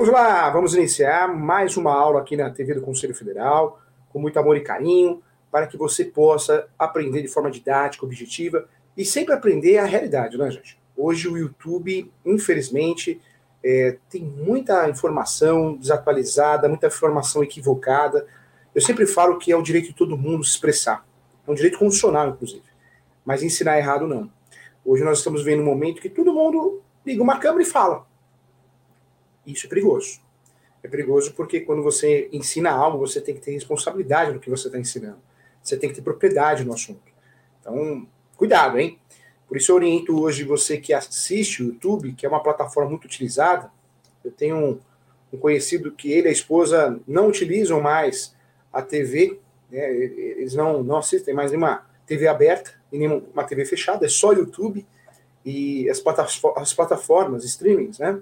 Vamos lá, vamos iniciar mais uma aula aqui na TV do Conselho Federal, com muito amor e carinho, para que você possa aprender de forma didática, objetiva e sempre aprender a realidade, né, gente? Hoje o YouTube, infelizmente, é, tem muita informação desatualizada, muita informação equivocada. Eu sempre falo que é o direito de todo mundo se expressar. É um direito constitucional, inclusive. Mas ensinar errado, não. Hoje nós estamos vendo um momento que todo mundo liga uma câmera e fala. Isso é perigoso. É perigoso porque quando você ensina algo, você tem que ter responsabilidade no que você está ensinando. Você tem que ter propriedade no assunto. Então, cuidado, hein? Por isso eu oriento hoje você que assiste o YouTube, que é uma plataforma muito utilizada. Eu tenho um, conhecido que ele e a esposa não utilizam mais a TV, né? eles não, não assistem mais nenhuma TV aberta e nenhuma TV fechada, é só YouTube e as, as plataformas, streamings, né?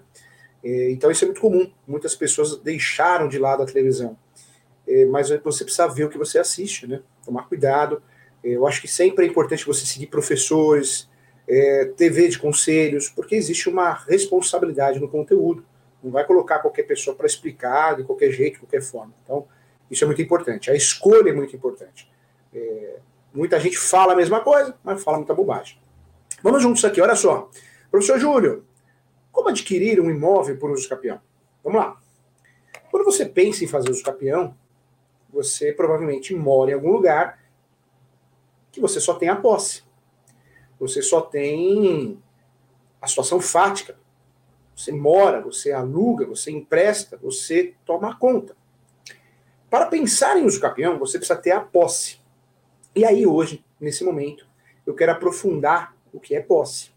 É, então isso é muito comum. Muitas pessoas deixaram de lado a televisão. É, mas você precisa ver o que você assiste, né? Tomar cuidado. É, eu acho que sempre é importante você seguir professores, TV de conselhos, porque existe uma responsabilidade no conteúdo. Não vai colocar qualquer pessoa para explicar de qualquer jeito, de qualquer forma. Então, isso é muito importante. A escolha é muito importante. Muita gente fala a mesma coisa, mas fala muita bobagem. Vamos juntos aqui, olha só. Professor Júlio, como adquirir um imóvel por uso capião? Vamos lá. Quando você pensa em fazer uso capião, você provavelmente mora em algum lugar que você só tem a posse. Você só tem a situação fática. Você mora, você aluga, você empresta, você toma conta. Para pensar em uso capião, você precisa ter a posse. E aí, hoje, nesse momento, eu quero aprofundar o que é posse.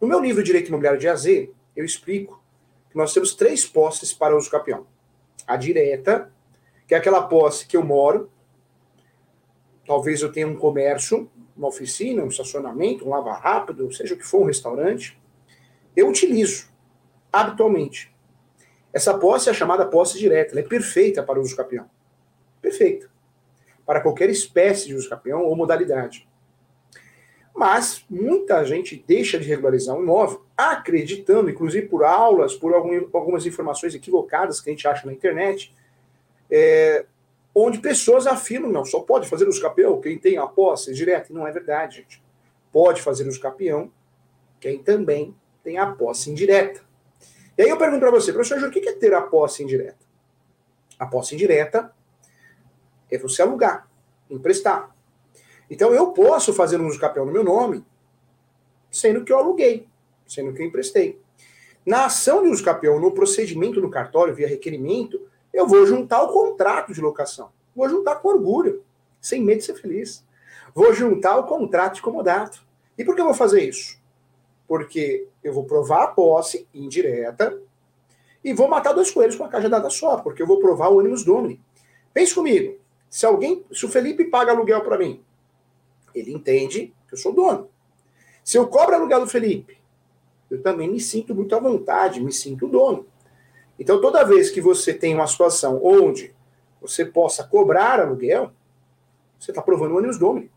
No meu livro Direito Imobiliário de AZ, eu explico que nós temos três posses para uso capião. A direta, que é aquela posse que eu moro, talvez eu tenha um comércio, uma oficina, um estacionamento, um lava rápido, seja o que for, um restaurante, eu utilizo habitualmente. Essa posse é a chamada posse direta, ela é perfeita para o uso capião. Perfeita. Para qualquer espécie de uso capião ou modalidade. Mas muita gente deixa de regularizar um imóvel, acreditando, inclusive por aulas, por algum, algumas informações equivocadas que a gente acha na internet, é, onde pessoas afirmam, não, só pode fazer uso capião quem tem a posse direta. Não é verdade, gente. Pode fazer uso capião quem também tem a posse indireta. E aí eu pergunto para você, professor Júlio, o que é ter a posse indireta? A posse indireta é você alugar, emprestar. Então eu posso fazer um uso capião no meu nome, sendo que eu aluguei, sendo que eu emprestei. Na ação de uso capião, no procedimento do cartório, via requerimento, eu vou juntar o contrato de locação. Vou juntar com orgulho, sem medo de ser feliz. Vou juntar o contrato de comodato. E por que eu vou fazer isso? Porque eu vou provar a posse indireta e vou matar dois coelhos com a caixa dada só, porque eu vou provar o ânimos domini. Pense comigo. Se alguém, se o Felipe paga aluguel para mim, ele entende que eu sou dono. Se eu cobro aluguel do Felipe, eu também me sinto muito à vontade, me sinto dono. Então, toda vez que você tem uma situação onde você possa cobrar aluguel, você está provando o ânimos domini.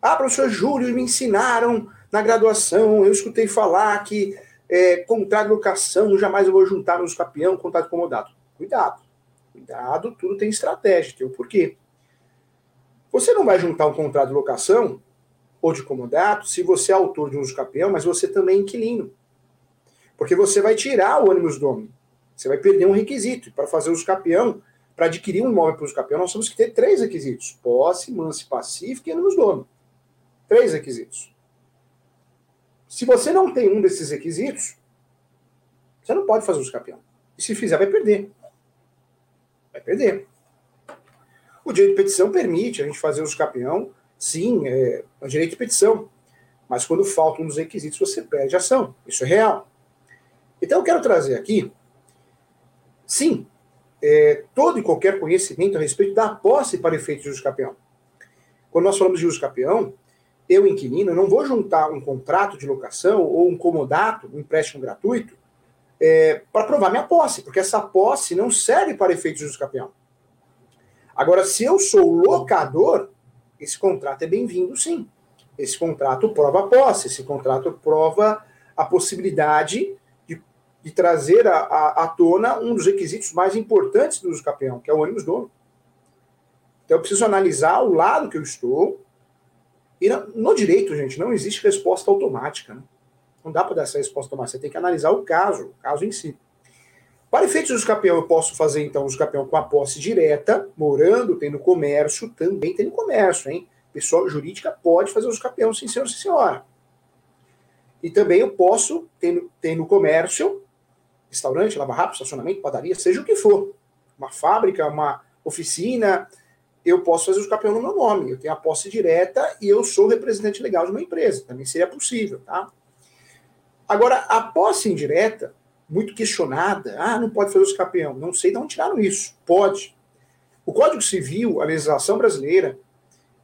Ah, professor Júlio, me ensinaram na graduação, eu escutei falar que é, contrato locação, jamais eu vou juntar nos capião, contrato de comodato. Cuidado, cuidado, tudo tem estratégia, tem o porquê. Você não vai juntar um contrato de locação ou de comodato se você é autor de um uso mas você também é inquilino. Porque você vai tirar o ânimos domini. Você vai perder um requisito. Para fazer uso capião, para adquirir um imóvel para uso capião, nós temos que ter três requisitos: posse, manse pacífica e ânimos domini. Três requisitos. Se você não tem um desses requisitos, você não pode fazer uso capião. E se fizer, vai perder. Vai perder. O direito de petição permite a gente fazer uso capião, sim, é, é direito de petição. Mas quando falta um dos requisitos, você perde ação. Isso é real. Então eu quero trazer aqui, sim, é, todo e qualquer conhecimento a respeito da posse para efeitos de uso capião. Quando nós falamos de uso capião, eu, inquilino, não vou juntar um contrato de locação ou um comodato, um empréstimo gratuito, é, para provar minha posse, porque essa posse não serve para efeitos de uso capião. Agora, se eu sou locador, esse contrato é bem-vindo, sim. Esse contrato prova a posse, esse contrato prova a possibilidade de de trazer à tona um dos requisitos mais importantes do uso campeão, que é o ônibus dono. Então eu preciso analisar o lado que eu estou. E no direito, gente, não existe resposta automática. Né? Não dá para dar essa resposta automática. Você tem que analisar o caso, o caso em si. Para efeitos uso campeão, eu posso fazer então uso campeão com a posse direta, morando, tendo comércio, também tendo comércio, hein? Pessoa jurídica pode fazer uso campeão, sim, senhor, sim, senhora. E também eu posso, tendo, tendo comércio, restaurante, lava rápido, estacionamento, padaria, seja o que for, uma fábrica, uma oficina, eu posso fazer o campeão no meu nome. Eu tenho a posse direta e eu sou representante legal de uma empresa. Também seria possível, tá? Agora, a posse indireta, muito questionada, ah, não pode fazer o campeão. Não sei de onde tiraram isso. Pode. O Código Civil, a legislação brasileira,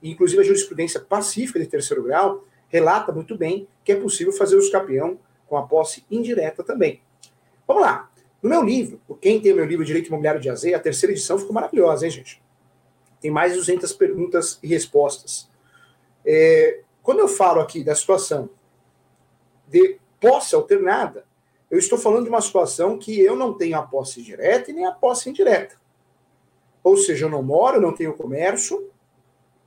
inclusive a jurisprudência pacífica de terceiro grau, relata muito bem que é possível fazer o campeão com a posse indireta também. Vamos lá. No meu livro, quem tem o meu livro Direito Imobiliário de AZ, a terceira edição ficou maravilhosa, hein, gente? Tem mais de 200 perguntas e respostas. É, quando eu falo aqui da situação de posse alternada, eu estou falando de uma situação que eu não tenho a posse direta e nem a posse indireta. Ou seja, eu não moro, não tenho comércio,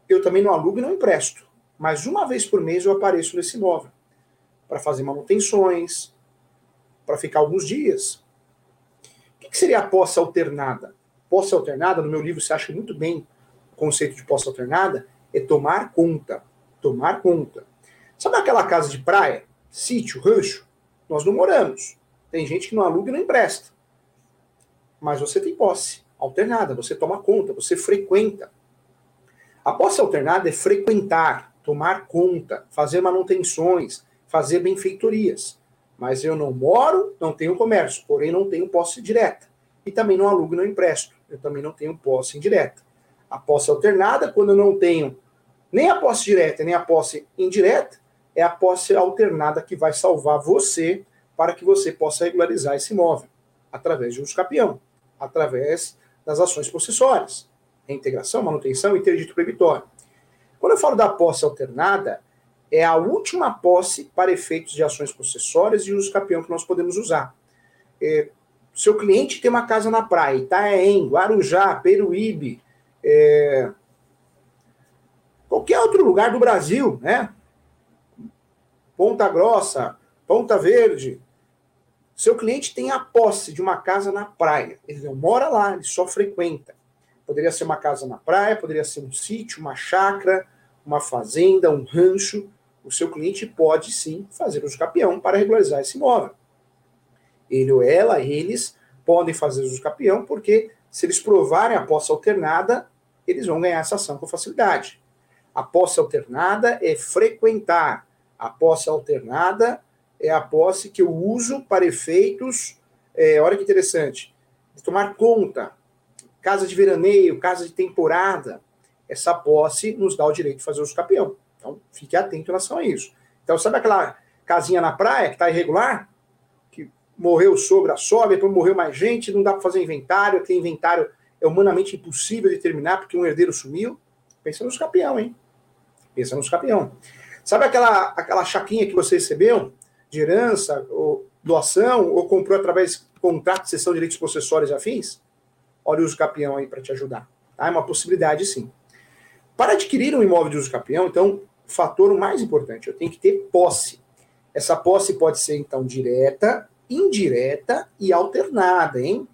eu também não alugo e não empresto mas uma vez por mês eu apareço nesse imóvel para fazer manutenções, para ficar alguns dias. O que seria a posse alternada? Posse alternada, no meu livro você acha muito bem o conceito de posse alternada, é tomar conta. Tomar conta. Sabe aquela casa de praia, sítio, rancho? Nós não moramos. Tem gente que não aluga e não empresta. Mas você tem posse alternada, você toma conta, você frequenta. A posse alternada é frequentar, tomar conta, fazer manutenções, fazer benfeitorias. Mas eu não moro, não tenho comércio, porém não tenho posse direta. E também não alugo, não empresto. Eu também não tenho posse indireta. A posse alternada, quando eu não tenho nem a posse direta, nem a posse indireta, é a posse alternada que vai salvar você para que você possa regularizar esse imóvel através de um escapião, através das ações possessórias, reintegração, manutenção e interdito proibitório. Quando eu falo da posse alternada, é a última posse para efeitos de ações possessórias e uso campeão que nós podemos usar. É, seu cliente tem uma casa na praia, Itaém, Guarujá, Peruíbe, é, qualquer outro lugar do Brasil, né? Ponta Grossa, Ponta Verde. Seu cliente tem a posse de uma casa na praia. Ele não mora lá, ele só frequenta. Poderia ser uma casa na praia, poderia ser um sítio, uma chácara, uma fazenda, um rancho, o seu cliente pode sim fazer uso capião para regularizar esse imóvel. Ele ou ela, eles podem fazer uso capião porque se eles provarem a posse alternada, eles vão ganhar essa ação com facilidade. A posse alternada é frequentar. A posse alternada é a posse que eu uso para efeitos, é, olha que interessante, de tomar conta. Casa de veraneio, casa de temporada essa posse nos dá o direito de fazer uso campeão. Então, fique atento em relação a isso. Então, sabe aquela casinha na praia que está irregular? Que morreu o sogro, a sogra, depois morreu mais gente, não dá para fazer inventário, aquele inventário é humanamente impossível de terminar porque um herdeiro sumiu. Pensa nos campeão, hein? Pensa nos campeão. Sabe aquela, aquela chaquinha que você recebeu de herança, ou doação, ou comprou através de contrato de cessão de direitos possessórios e afins? Olha o uso campeão aí para te ajudar. Tá? É uma possibilidade, sim. Para adquirir um imóvel de uso capião, então, o fator mais importante, eu tenho que ter posse. Essa posse pode ser, então, direta, indireta e alternada, hein?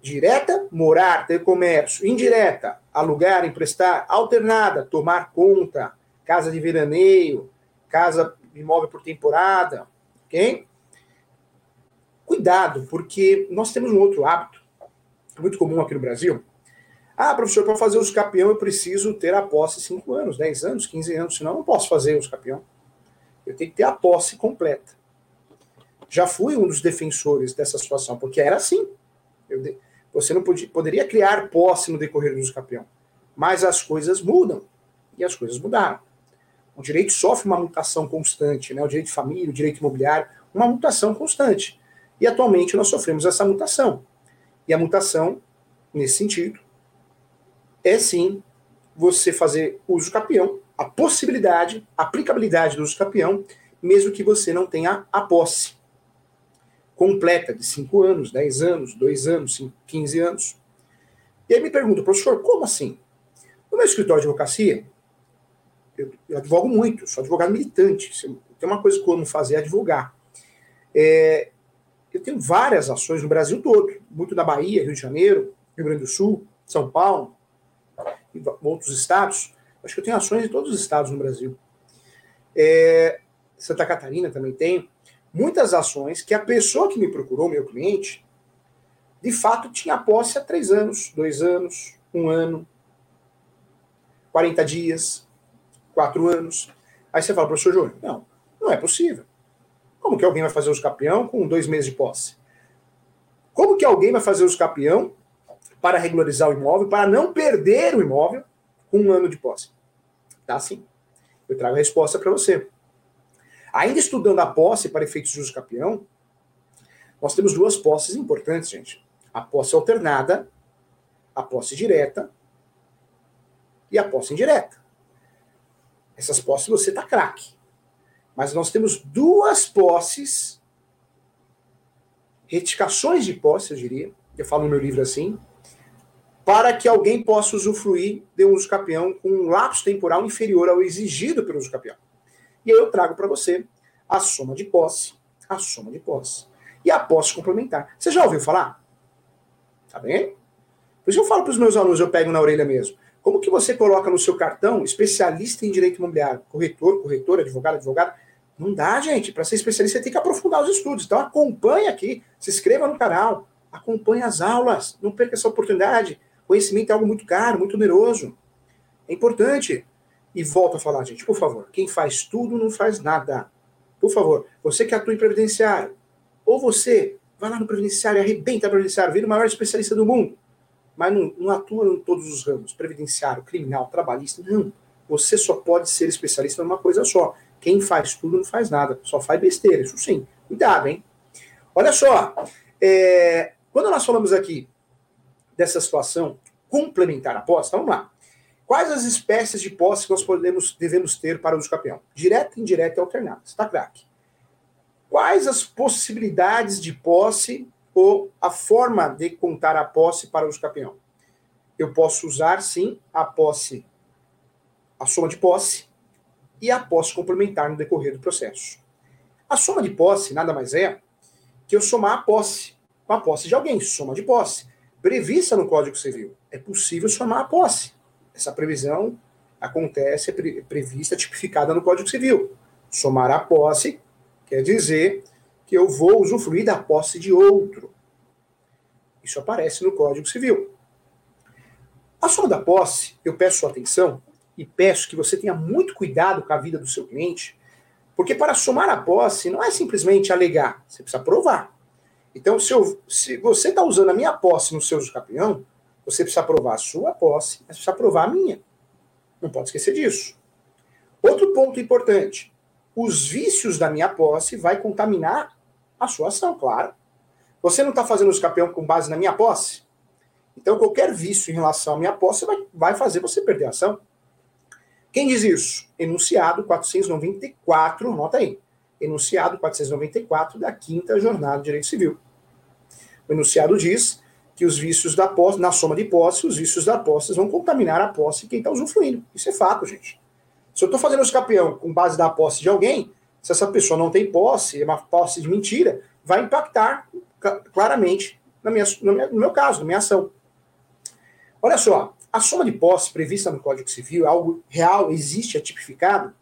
Direta, morar, ter comércio. Indireta, alugar, emprestar. Alternada, tomar conta. Casa de veraneio, casa imóvel por temporada, ok? Cuidado, porque nós temos um outro hábito, muito comum aqui no Brasil, ah, professor, para fazer os campeão eu preciso ter a posse 5 anos, 10 anos, 15 anos, senão eu não posso fazer os campeão. Eu tenho que ter a posse completa. Já fui um dos defensores dessa situação, porque era assim. Eu, você não podia, poderia criar posse no decorrer dos campeão. Mas as coisas mudam. E as coisas mudaram. O direito sofre uma mutação constante, né? o direito de família, o direito imobiliário, uma mutação constante. E atualmente nós sofremos essa mutação. E a mutação, nesse sentido, é sim você fazer uso capião, a possibilidade, a aplicabilidade do uso capião, mesmo que você não tenha a posse. completa de 5 anos, 10 anos, 2 anos, 5, 15 anos. E aí me pergunta, professor, como assim? No meu escritório de advocacia, eu, eu advogo muito, sou advogado militante. Tem uma coisa que eu amo fazer é advogar. É, eu tenho várias ações no Brasil todo, muito na Bahia, Rio de Janeiro, Rio Grande do Sul, São Paulo, e outros estados. Acho que eu tenho ações em todos os estados no Brasil. É, Santa Catarina também tem. Muitas ações que a pessoa que me procurou, meu cliente, de fato tinha posse há três anos, dois anos, um ano, 40 dias, quatro anos. Aí você fala, professor Júnior, não, não é possível. Como que alguém vai fazer os capião com dois meses de posse? Como que alguém vai fazer os capião para regularizar o imóvel, para não perder o imóvel com um ano de posse? Tá sim. Eu trago a resposta para você. Ainda estudando a posse para efeitos de uso capião, nós temos duas posses importantes, gente. A posse alternada, a posse direta e a posse indireta. Essas posses você tá craque. Mas nós temos duas posses, retificações de posse, eu diria, eu falo no meu livro assim, para que alguém possa usufruir de um uso capião com um lapso temporal inferior ao exigido pelo uso capião. E aí eu trago para você a soma de posse, a soma de posse. E a posse complementar. Você já ouviu falar? Tá bem? Por isso eu falo para os meus alunos, eu pego na orelha mesmo. Como que você coloca no seu cartão especialista em direito imobiliário? Corretor, corretor, advogado, advogado. Não dá, gente. Para ser especialista, você tem que aprofundar os estudos. Então, acompanhe aqui. Se inscreva no canal. Acompanhe as aulas. Não perca essa oportunidade. Conhecimento é algo muito caro, muito oneroso. É importante. E volto a falar, gente, por favor. Quem faz tudo não faz nada. Por favor, você que atua em previdenciário, ou você vai lá no previdenciário, arrebenta o previdenciário, vira o maior especialista do mundo, mas não, não atua em todos os ramos, previdenciário, criminal, trabalhista, não. Você só pode ser especialista numa coisa só. Quem faz tudo não faz nada, só faz besteira, isso sim. Cuidado, hein? Olha só, é, quando nós falamos aqui dessa situação complementar à posse, então vamos lá. Quais as espécies de posse que nós podemos, devemos ter para o uso campeão? Direta, indireta e alternada. Está craque. Quais as possibilidades de posse ou a forma de contar a posse para o uso campeão? Eu posso usar, sim, a posse, a soma de posse, e a posse complementar no decorrer do processo. A soma de posse nada mais é que eu somar a posse com a posse de alguém, soma de posse. Prevista no Código Civil. É possível somar a posse. Essa previsão acontece, é prevista, tipificada no Código Civil. Somar a posse quer dizer que eu vou usufruir da posse de outro. Isso aparece no Código Civil. A soma da posse, eu peço sua atenção, e peço que você tenha muito cuidado com a vida do seu cliente, porque para somar a posse não é simplesmente alegar, você precisa provar. Então, se, eu, se você está usando a minha posse no seu uso campeão, você precisa provar a sua posse, mas precisa provar a minha. Não pode esquecer disso. Outro ponto importante: os vícios da minha posse vai contaminar a sua ação, claro. Você não está fazendo uso campeão com base na minha posse? Então, qualquer vício em relação à minha posse vai, vai fazer você perder a ação. Quem diz isso? Enunciado 494, nota aí. Enunciado 494 da quinta jornada de direito civil. O enunciado diz que os vícios da posse, na soma de posse, os vícios da posse vão contaminar a posse quem está usufruindo. Isso é fato, gente. Se eu estou fazendo esse campeão com base da posse de alguém, se essa pessoa não tem posse, é uma posse de mentira, vai impactar claramente na minha, no meu caso, na minha ação. Olha só, a soma de posse prevista no Código Civil é algo real, existe, é tipificado.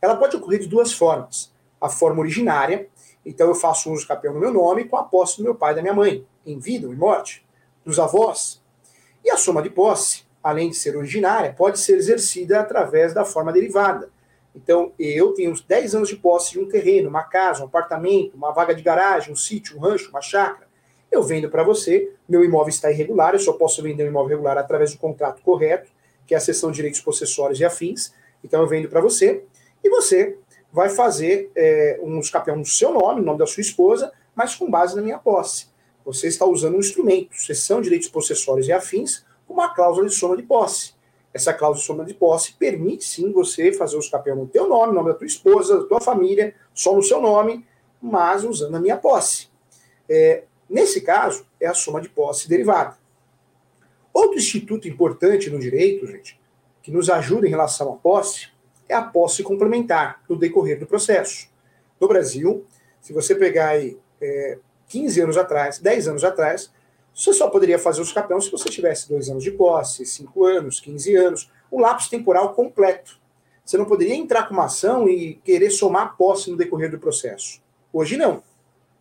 Ela pode ocorrer de duas formas. A forma originária, então eu faço uso campeão no meu nome com a posse do meu pai e da minha mãe, em vida ou em morte, dos avós. E a soma de posse, além de ser originária, pode ser exercida através da forma derivada. Então, eu tenho 10 anos de posse de um terreno, uma casa, um apartamento, uma vaga de garagem, um sítio, um rancho, uma chácara eu vendo para você, meu imóvel está irregular, eu só posso vender um imóvel regular através do contrato correto, que é a seção de direitos possessórios e afins. Então eu vendo para você, e você vai fazer é, um escapeão no seu nome, no nome da sua esposa, mas com base na minha posse. Você está usando um instrumento, seção de direitos possessórios e afins, com uma cláusula de soma de posse. Essa cláusula de soma de posse permite sim você fazer o escapeão no teu nome, no nome da tua esposa, da tua família, só no seu nome, mas usando a minha posse. É, nesse caso, é a soma de posse derivada. Outro instituto importante no direito, gente, que nos ajuda em relação à posse, é a posse complementar no decorrer do processo. No Brasil, se você pegar aí é, 15 anos atrás, 10 anos atrás, você só poderia fazer os capão se você tivesse dois anos de posse, 5 anos, 15 anos, um lapso temporal completo. Você não poderia entrar com uma ação e querer somar posse no decorrer do processo. Hoje não.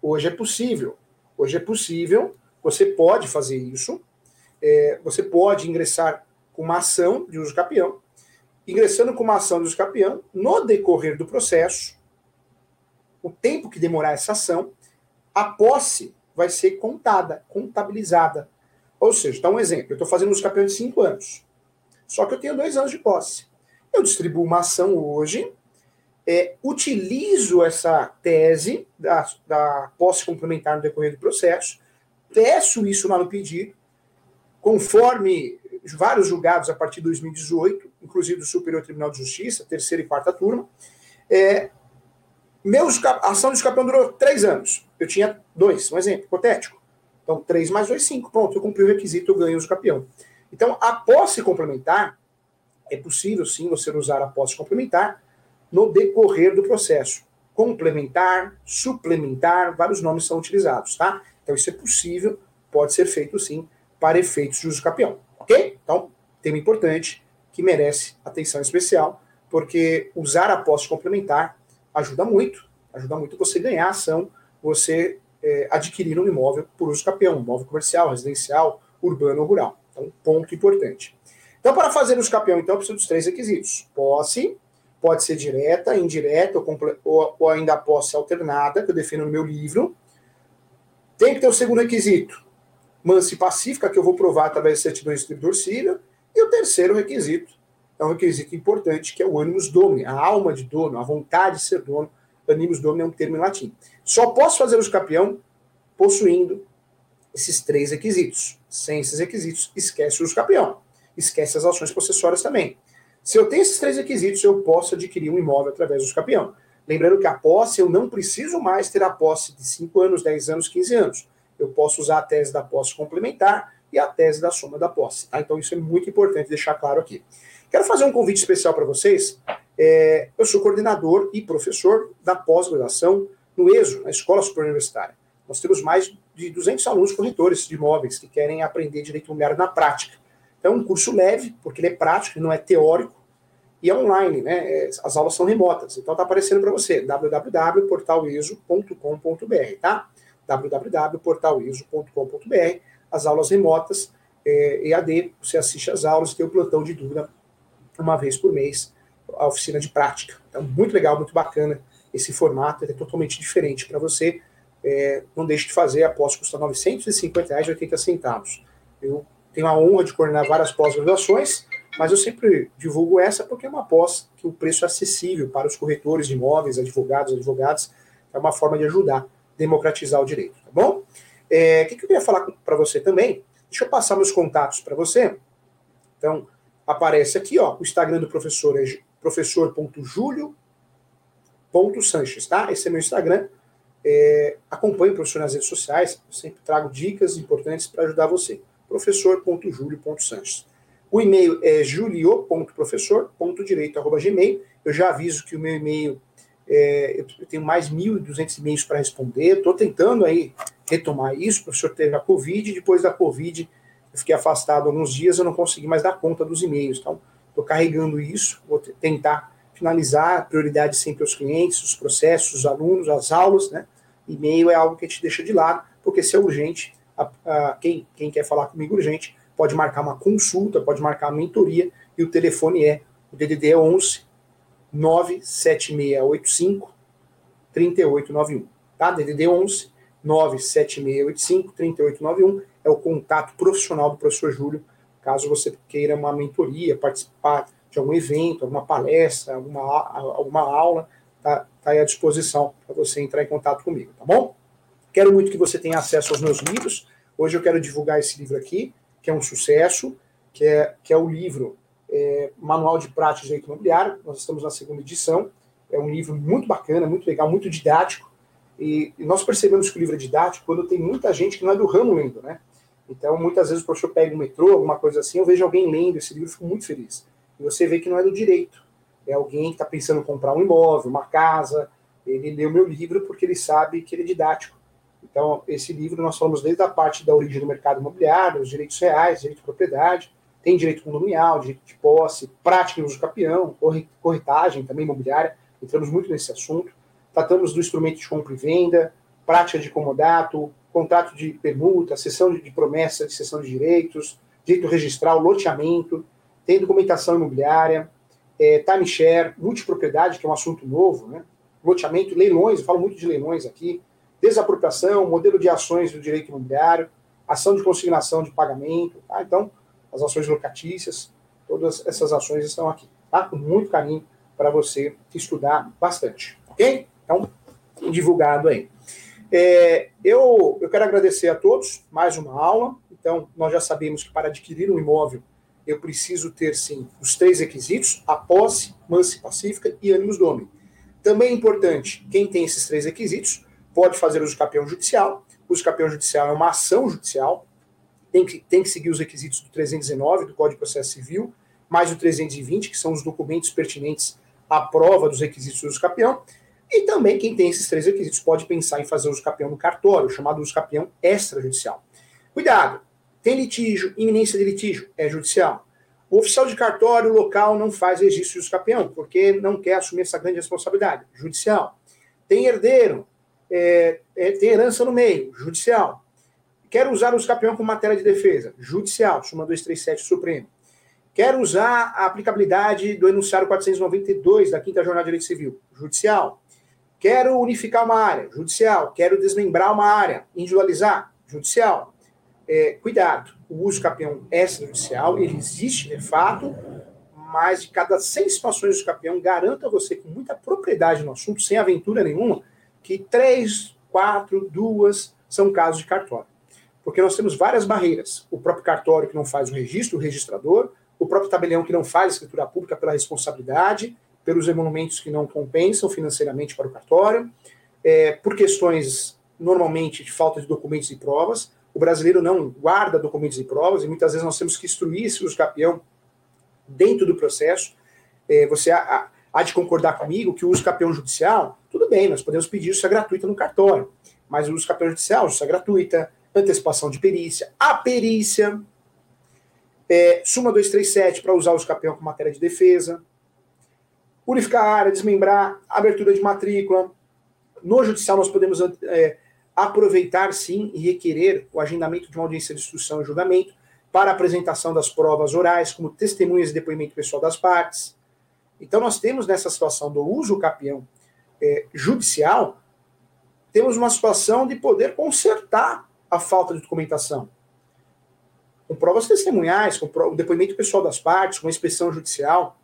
Hoje é possível. Hoje é possível, você pode fazer isso, é, você pode ingressar com uma ação de uso capião, ingressando com uma ação de uso capião, no decorrer do processo, o tempo que demorar essa ação, a posse vai ser contada, contabilizada. Ou seja, dá um exemplo, eu estou fazendo uso capião de 5 anos, só que eu tenho dois anos de posse. Eu distribuo uma ação hoje, é, utilizo essa tese da, da posse complementar no decorrer do processo, peço isso lá no pedido, conforme vários julgados a partir de 2018, inclusive do Superior Tribunal de Justiça, terceira e quarta turma. É, meus, a ação de escapão durou três anos. Eu tinha dois, um exemplo hipotético. Então, três mais dois, cinco. Pronto, eu cumpri o requisito, eu ganho o campeão. Então, a posse complementar, é possível sim você usar a posse complementar no decorrer do processo. Complementar, suplementar, vários nomes são utilizados, tá? Então, isso é possível, pode ser feito sim, para efeitos de uso campeão. Ok? Então, tema importante que merece atenção especial, porque usar a posse complementar ajuda muito, ajuda muito você ganhar ação, você é, adquirir um imóvel por uso campeão, um imóvel comercial, residencial, urbano ou rural. Então, ponto importante. Então, para fazer uso campeão, então, precisa dos três requisitos. Posse, pode ser direta, indireta ou, ou, ou ainda posse alternada, que eu defino no meu livro. Tem que ter o segundo requisito, mansa e pacífica, que eu vou provar através de certidão de distribuidor civil. E o terceiro requisito é um requisito importante, que é o animus domini, a alma de dono, a vontade de ser dono. Animus domini é um termo em latim. Só posso fazer o campeão possuindo esses três requisitos. Sem esses requisitos, esquece o campeão. Esquece as ações possessórias também. Se eu tenho esses três requisitos, eu posso adquirir um imóvel através do campeão. Lembrando que a posse, eu não preciso mais ter a posse de 5 anos, 10 anos, 15 anos eu posso usar a tese da posse complementar e a tese da soma da posse. Tá? Então isso é muito importante deixar claro aqui. Quero fazer um convite especial para vocês. É, eu sou coordenador e professor da pós-graduação no ESO, na Escola Superior Universitária. Nós temos mais de 200 alunos corretores de imóveis que querem aprender direito imobiliário na prática. Então é um curso leve, porque ele é prático, não é teórico, e é online, né? É, as aulas são remotas. Então está aparecendo para você, www.portaleso.com.br, tá? www.portaliso.com.br, as aulas remotas, é, EAD, você assiste às aulas, tem o plantão de dúvida uma vez por mês, a oficina de prática. Então, muito legal, muito bacana esse formato, é totalmente diferente para você. É, não deixe de fazer, a pós custa R$ 950,80 centavos. Eu tenho a honra de coordenar várias pós-graduações, mas eu sempre divulgo essa porque é uma pós que o preço é acessível para os corretores de imóveis, advogados, advogadas, é uma forma de ajudar democratizar o direito, tá bom? É, o que, que eu queria falar para você também? Deixa eu passar meus contatos para você. Então, aparece aqui, ó, o Instagram do professor é professor.julio.sanches, tá? Esse é meu Instagram. É, acompanhe o professor nas redes sociais, eu sempre trago dicas importantes para ajudar você. professor.julio.sanches. O e-mail é julio.professor.direito.gmail. Eu já aviso que o meu e-mail é, eu tenho mais 1.200 e-mails para responder. Estou tentando aí retomar isso. O professor teve a Covid, depois da Covid eu fiquei afastado alguns dias, eu não consegui mais dar conta dos e-mails. Então, estou carregando isso, vou tentar finalizar, prioridade sempre aos clientes, os processos, os alunos, as aulas, né? E-mail é algo que a gente deixa de lado, porque se é urgente, a, a, quem, quem quer falar comigo urgente, pode marcar uma consulta, pode marcar uma mentoria, e o telefone é o DDD é 11 97685 3891. Tá? DDD 11 97685 3891 é o contato profissional do professor Júlio, caso você queira uma mentoria, participar de algum evento, alguma palestra, alguma, alguma aula, tá, tá aí à disposição para você entrar em contato comigo, tá bom? Quero muito que você tenha acesso aos meus livros. Hoje eu quero divulgar esse livro aqui, que é um sucesso, que é, que é o livro é, Manual de Prática de Direito Imobiliário. Nós estamos na segunda edição. É um livro muito bacana, muito legal, muito didático. E, e nós percebemos que o livro é didático quando tem muita gente que não é do ramo lendo, né? Então, muitas vezes o professor pega um metrô, alguma coisa assim, eu vejo alguém lendo esse livro e fico muito feliz. E você vê que não é do direito. É alguém que está pensando em comprar um imóvel, uma casa. Ele o meu livro porque ele sabe que ele é didático. Então, esse livro nós falamos desde a parte da origem do mercado imobiliário, os direitos reais, direito de propriedade, tem direito condominial, direito de posse, prática em uso capião, corretagem também imobiliária, entramos muito nesse assunto. Tratamos do instrumento de compra e venda, prática de comodato, contrato de permuta, sessão de promessa de sessão de direitos, direito registral, loteamento, tem documentação imobiliária, é, timeshare, multipropriedade, que é um assunto novo, né? loteamento, leilões, eu falo muito de leilões aqui, desapropriação, modelo de ações do direito imobiliário, ação de consignação de pagamento, tá? então, as ações locatícias, todas essas ações estão aqui, tá? com muito carinho para você estudar bastante, ok? Então, divulgado aí. É, eu, eu quero agradecer a todos, mais uma aula. Então, nós já sabemos que para adquirir um imóvel, eu preciso ter, sim, os três requisitos, a posse, mansa e pacífica e ânimos domini. Também é importante, quem tem esses três requisitos, pode fazer uso de capião judicial. O uso de capião judicial é uma ação judicial, tem que, tem que seguir os requisitos do 319 do Código de Processo Civil, mais o 320, que são os documentos pertinentes à prova dos requisitos do uso de capião. E também quem tem esses três requisitos pode pensar em fazer uso capião no cartório, chamado uso capião extrajudicial. Cuidado! Tem litígio, iminência de litígio, é judicial. O oficial de cartório local não faz registro de capião, porque não quer assumir essa grande responsabilidade, judicial. Tem herdeiro, é, é, tem herança no meio, judicial. Quer usar o capião como matéria de defesa, judicial, súmula 237 Supremo. Quer usar a aplicabilidade do enunciário 492 da Quinta Jornada de Direito Civil, judicial. Quero unificar uma área, judicial. Quero desmembrar uma área, individualizar, judicial. É, cuidado, o uso capião extrajudicial, ele existe de fato, mas de cada 100 situações capião, garanto a você com muita propriedade no assunto, sem aventura nenhuma, que três, quatro, duas são casos de cartório. Porque nós temos várias barreiras. O próprio cartório que não faz o registro, o registrador, o próprio tabelião que não faz a escritura pública pela responsabilidade, pelos emolumentos que não compensam financeiramente para o cartório, é, por questões normalmente de falta de documentos e provas. O brasileiro não guarda documentos e provas e muitas vezes nós temos que instruir uso capião dentro do processo. É, você há, há, de concordar comigo que o uso capião judicial, tudo bem, nós podemos pedir isso gratuita no cartório, mas o uso capião judicial, isso é gratuita, antecipação de perícia, a perícia, é, Suma 237 para usar o capião com matéria de defesa, Unificar a área, desmembrar, abertura de matrícula. No judicial, nós podemos é, aproveitar, sim, e requerer o agendamento de uma audiência de instrução e julgamento para apresentação das provas orais, como testemunhas e depoimento pessoal das partes. Então, nós temos nessa situação do uso capião é, judicial, temos uma situação de poder consertar a falta de documentação. Com provas testemunhais, com o depoimento pessoal das partes, com a inspeção judicial,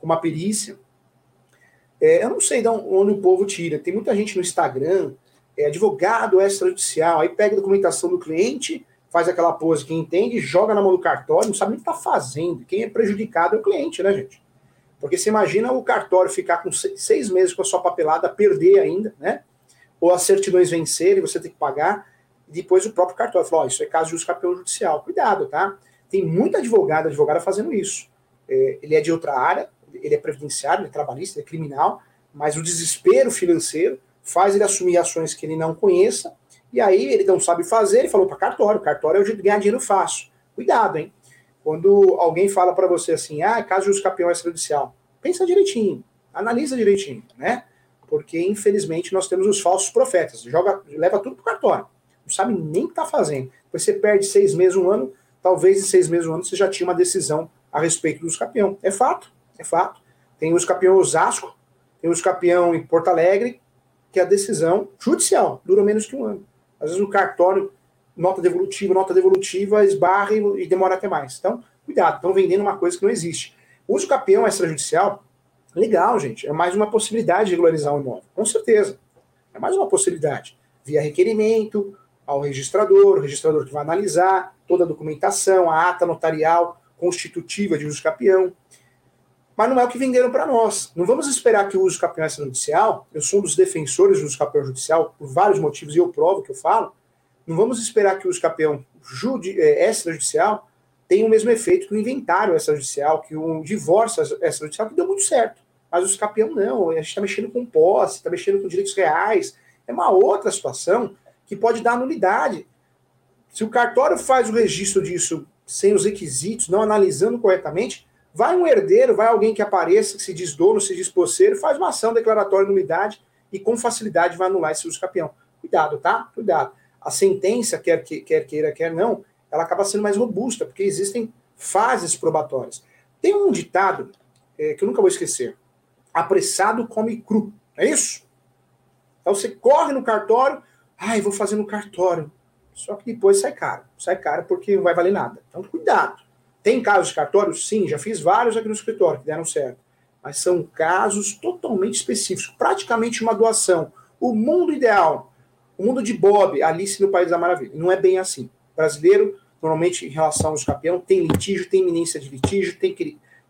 com uma perícia. É, eu não sei de onde o povo tira. Tem muita gente no Instagram, é, advogado extrajudicial, aí pega a documentação do cliente, faz aquela pose que entende, joga na mão do cartório, não sabe nem o que está fazendo. Quem é prejudicado é o cliente, né, gente? Porque você imagina o cartório ficar com seis meses com a sua papelada, perder ainda, né? Ou as certidões vencerem, você tem que pagar. E depois o próprio cartório fala: oh, isso é caso de uso campeão judicial. Cuidado, tá? Tem muita advogada, advogada fazendo isso. É, ele é de outra área, ele é previdenciário, ele é trabalhista, ele é criminal, mas o desespero financeiro faz ele assumir ações que ele não conheça, e aí ele não sabe fazer, ele falou para cartório, cartório é o jeito de ganhar dinheiro fácil. Cuidado, hein? Quando alguém fala para você assim, ah, caso de uso campeão extrajudicial, pensa direitinho, analisa direitinho, né? Porque, infelizmente, nós temos os falsos profetas. Joga, leva tudo pro cartório. Não sabe nem o que está fazendo. Depois você perde seis meses, um ano, talvez em seis meses, um ano, você já tinha uma decisão a respeito dos campeão. É fato. É fato. Tem o campeão Osasco, tem o campeão em Porto Alegre, que a decisão judicial dura menos que um ano. Às vezes o cartório, nota devolutiva, nota devolutiva, esbarra e, demora até mais. Então, cuidado, estão vendendo uma coisa que não existe. O uso campeão extrajudicial, legal, gente, é mais uma possibilidade de regularizar o imóvel, com certeza. É mais uma possibilidade. Via requerimento, ao registrador, o registrador que vai analisar toda a documentação, a ata notarial constitutiva de uso campeão. Mas não é o que venderam para nós. Não vamos esperar que o uso campeão extrajudicial, eu sou um dos defensores do uso campeão judicial por vários motivos, e eu provo que eu falo, não vamos esperar que o uso campeão é, extrajudicial tenha o mesmo efeito que o inventário extrajudicial, que o divórcio extrajudicial, que deu muito certo. Mas o escapeão não, a gente está mexendo com posse, está mexendo com direitos reais, é uma outra situação que pode dar nulidade. Se o cartório faz o registro disso sem os requisitos, não analisando corretamente, vai um herdeiro, vai alguém que apareça, que se diz dono, se diz posseiro, faz uma ação declaratória de nulidade e com facilidade vai anular esse uso campeão. Cuidado, tá? Cuidado. A sentença, quer, que, quer queira, quer não, ela acaba sendo mais robusta, porque existem fases probatórias. Tem um ditado é, que eu nunca vou esquecer: apressado come cru. É isso? Então você corre no cartório, ai, vou fazer no cartório. Só que depois sai caro. Sai caro porque não vai valer nada. Então, cuidado. Tem casos de cartório? Sim, já fiz vários aqui no escritório que deram certo. Mas são casos totalmente específicos, praticamente uma doação. O mundo ideal, o mundo de Bob, Alice no País da Maravilha. Não é bem assim. O brasileiro, normalmente, em relação aos campeão, tem litígio, tem iminência de litígio, tem,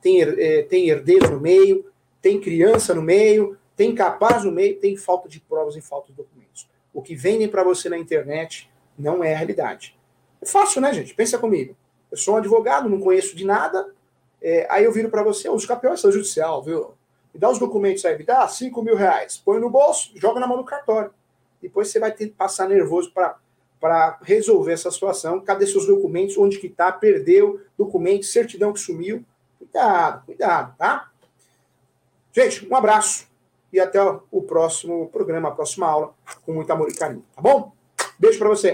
tem, é, tem herdeiro no meio, tem criança no meio, tem capaz no meio, tem falta de provas e falta de documentos. O que vendem para você na internet não é a realidade. É fácil, né, gente? Pensa comigo. Eu sou um advogado, não conheço de nada. É, aí eu viro para você, os campeões são judicial, viu? Me dá os documentos aí, me dá 5 mil reais. Põe no bolso, joga na mão do cartório. Depois você vai ter que passar nervoso para resolver essa situação. Cadê seus documentos? Onde que tá? Perdeu documento, certidão que sumiu. Cuidado, cuidado, tá? Gente, um abraço e até o próximo programa, a próxima aula, com muito amor e carinho, tá bom? Beijo para você.